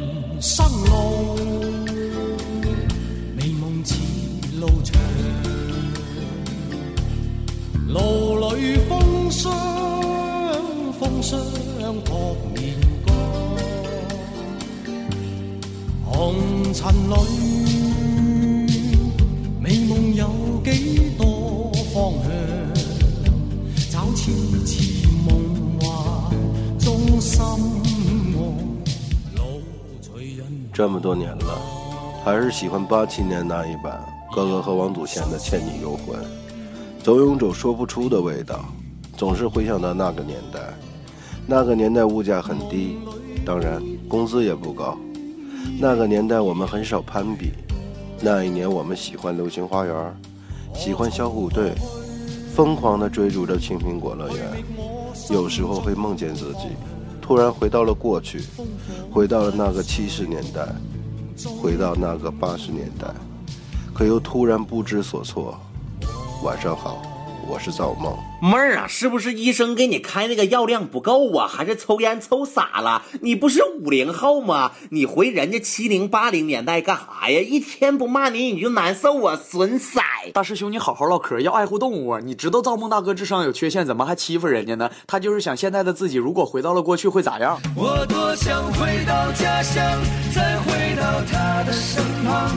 人生路，美梦似路长，路里风霜，风霜扑面干，红尘里，美梦有几多方向？找次次梦幻中心，这么多年了，还是喜欢八七年那一版哥哥和王祖贤的《倩女幽魂》，总有种说不出的味道，总是回想到那个年代。那个年代物价很低，当然工资也不高。那个年代我们很少攀比。那一年我们喜欢《流星花园》，喜欢小虎队，疯狂地追逐着青苹果乐园。有时候会梦见自己突然回到了过去，回到了那个七十年代，回到那个八十年代，可又突然不知所措。晚上好，我是造梦。妹儿啊，是不是医生给你开那个药量不够啊？还是抽烟抽傻了？你不是五零后吗？你回人家七零八零年代干啥呀？一天不骂你你就难受啊，损色！大师兄，你好好唠嗑，要爱护动物啊！你知道造梦大哥智商有缺陷，怎么还欺负人家呢？他就是想现在的自己，如果回到了过去会咋样？我多想回到家乡，再回到他的身旁，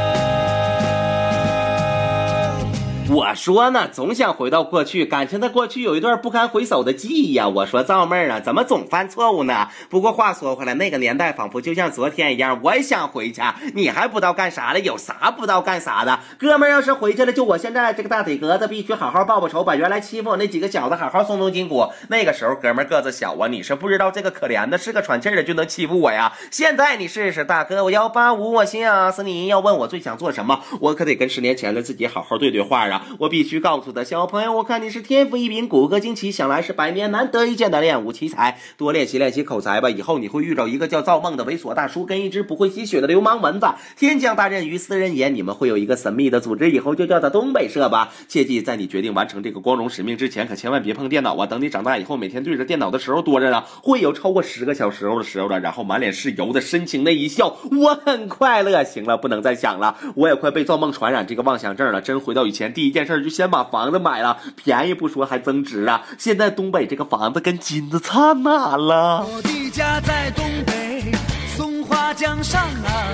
我说呢，总想回到过去，感情的过去有一段不堪回首的记忆呀。我说赵妹儿啊，怎么总犯错误呢？不过话说回来，那个年代仿佛就像昨天一样，我也想回去。你还不知道干啥了？有啥不知道干啥的？哥们儿要是回去了，就我现在这个大腿格子，必须好好报报仇，把原来欺负我那几个小子好好松松筋骨。那个时候哥们儿个子小啊，你是不知道这个可怜的，是个喘气的就能欺负我呀。现在你试试，大哥，我幺八五，我想死你。要问我最想做什么，我可得跟十年前的自己好好对对话啊。我必须告诉他，小朋友，我看你是天赋异禀，骨骼惊奇，想来是百年难得一见的练武奇才。多练习练习口才吧，以后你会遇到一个叫造梦的猥琐大叔，跟一只不会吸血的流氓蚊子。天降大任于斯人也，你们会有一个神秘的组织，以后就叫它东北社吧。切记，在你决定完成这个光荣使命之前，可千万别碰电脑啊！等你长大以后，每天对着电脑的时候多着呢，会有超过十个小时的时候了，然后满脸是油的深情那一笑，我很快乐。行了，不能再想了，我也快被造梦传染这个妄想症了。真回到以前，第一件事就先把房子买了，便宜不说，还增值啊！现在东北这个房子跟金子差哪了？我的家在东北松花江上啊，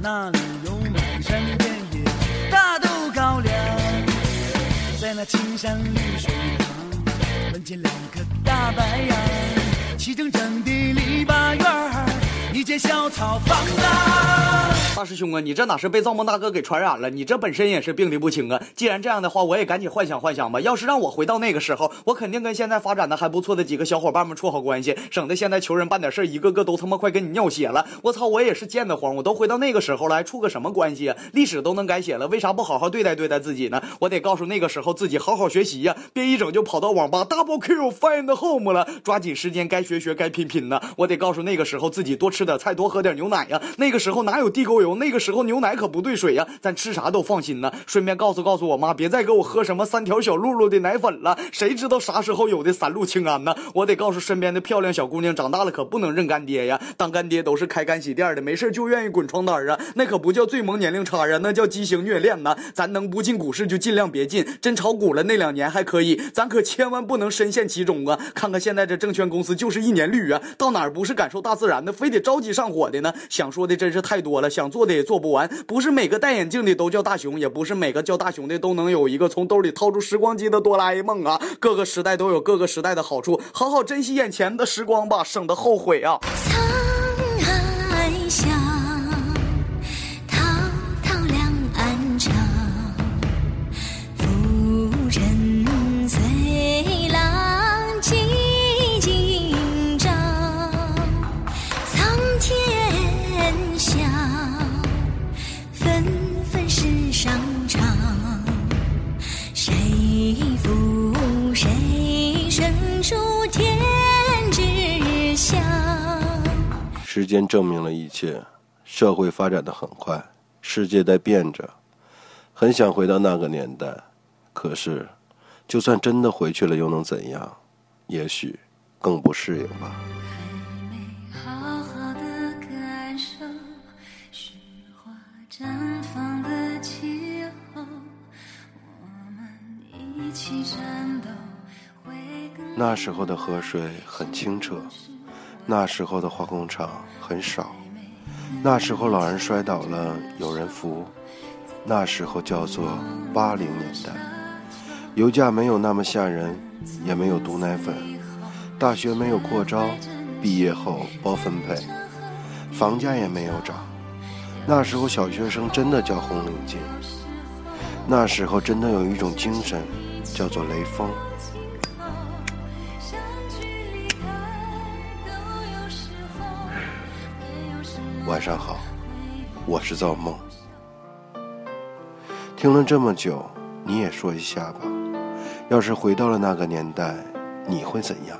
那里有满山遍野大豆高粱，在那青山绿水旁，门前两棵大白杨，齐整整的篱笆院儿，一间小草房啊。大师兄啊，你这哪是被造梦大哥给传染了？你这本身也是病的不轻啊！既然这样的话，我也赶紧幻想幻想吧。要是让我回到那个时候，我肯定跟现在发展的还不错的几个小伙伴们处好关系，省得现在求人办点事儿，一个个都他妈快跟你尿血了。我操，我也是贱得慌！我都回到那个时候了，还处个什么关系啊？历史都能改写了，为啥不好好对待对待自己呢？我得告诉那个时候自己好好学习呀、别一整就跑到网吧 double kill find home 了，抓紧时间该学学该拼拼呢。我得告诉那个时候自己多吃点菜，多喝点牛奶呀、那个时候哪有地沟油？有那个时候牛奶可不兑水呀、咱吃啥都放心呢。顺便告诉告诉我妈，别再给我喝什么三条小露露的奶粉了，谁知道啥时候有的三鹿清胺呢？我得告诉身边的漂亮小姑娘，长大了可不能认干爹呀，当干爹都是开干洗店的，没事就愿意滚床单啊，那可不叫最萌年龄差啊，那叫畸形虐恋呐。咱能不进股市就尽量别进，真炒股了那两年还可以，咱可千万不能深陷其中啊！看看现在这证券公司就是一年绿啊，到哪儿不是感受大自然的，非得着急上火的呢？想说的真是太多了，想做的也做不完。不是每个戴眼镜的都叫大雄，也不是每个叫大雄的都能有一个从兜里掏出时光机的哆啦 A 梦啊！各个时代都有各个时代的好处，好好珍惜眼前的时光吧，省得后悔啊！时间证明了一切，社会发展的很快，世界在变着，很想回到那个年代，可是，就算真的回去了，又能怎样？也许更不适应吧。好好的感受雪花绽放的气候，我们一起战斗会更那时候的河水很清澈，那时候的化工厂很少，那时候老人摔倒了有人扶，那时候叫做八零年代，油价没有那么吓人，也没有毒奶粉，大学没有扩招，毕业后包分配，房价也没有涨。那时候小学生真的叫红领巾，那时候真的有一种精神叫做雷锋。晚上好，我是造梦。听了这么久，你也说一下吧。要是回到了那个年代，你会怎样？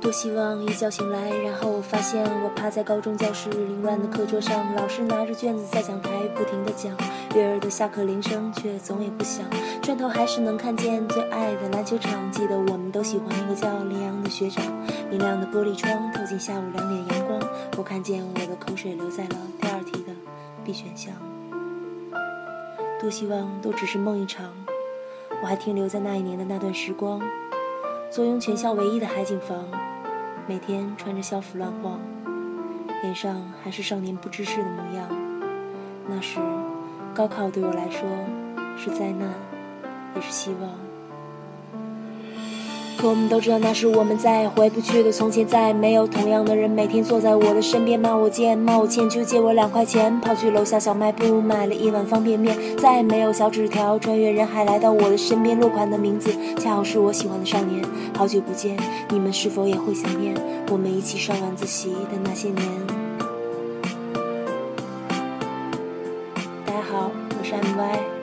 多希望一觉醒来，然后发现我趴在高中教室凌乱的课桌上，老师拿着卷子在讲台不停地讲，悦耳的下课铃声却总也不响，转头还是能看见最爱的篮球场。记得我们都喜欢一个叫林阳的学长，明亮的玻璃窗透进下午两点阳光，看见我的口水留在了第二题的 B 选项。多希望都只是梦一场，我还停留在那一年的那段时光，坐拥全校唯一的海景房。每天穿着校服乱晃，脸上还是少年不知事的模样。那时，高考对我来说是灾难，也是希望。可我们都知道，那是我们再也回不去的从前，再也没有同样的人每天坐在我的身边，骂我贱，骂我欠，就借我两块钱，跑去楼下小卖部买了一碗方便面。再也没有小纸条穿越人海来到我的身边，落款的名字恰好是我喜欢的少年。好久不见，你们是否也会想念我们一起上晚自习的那些年？大家好，我是 MY。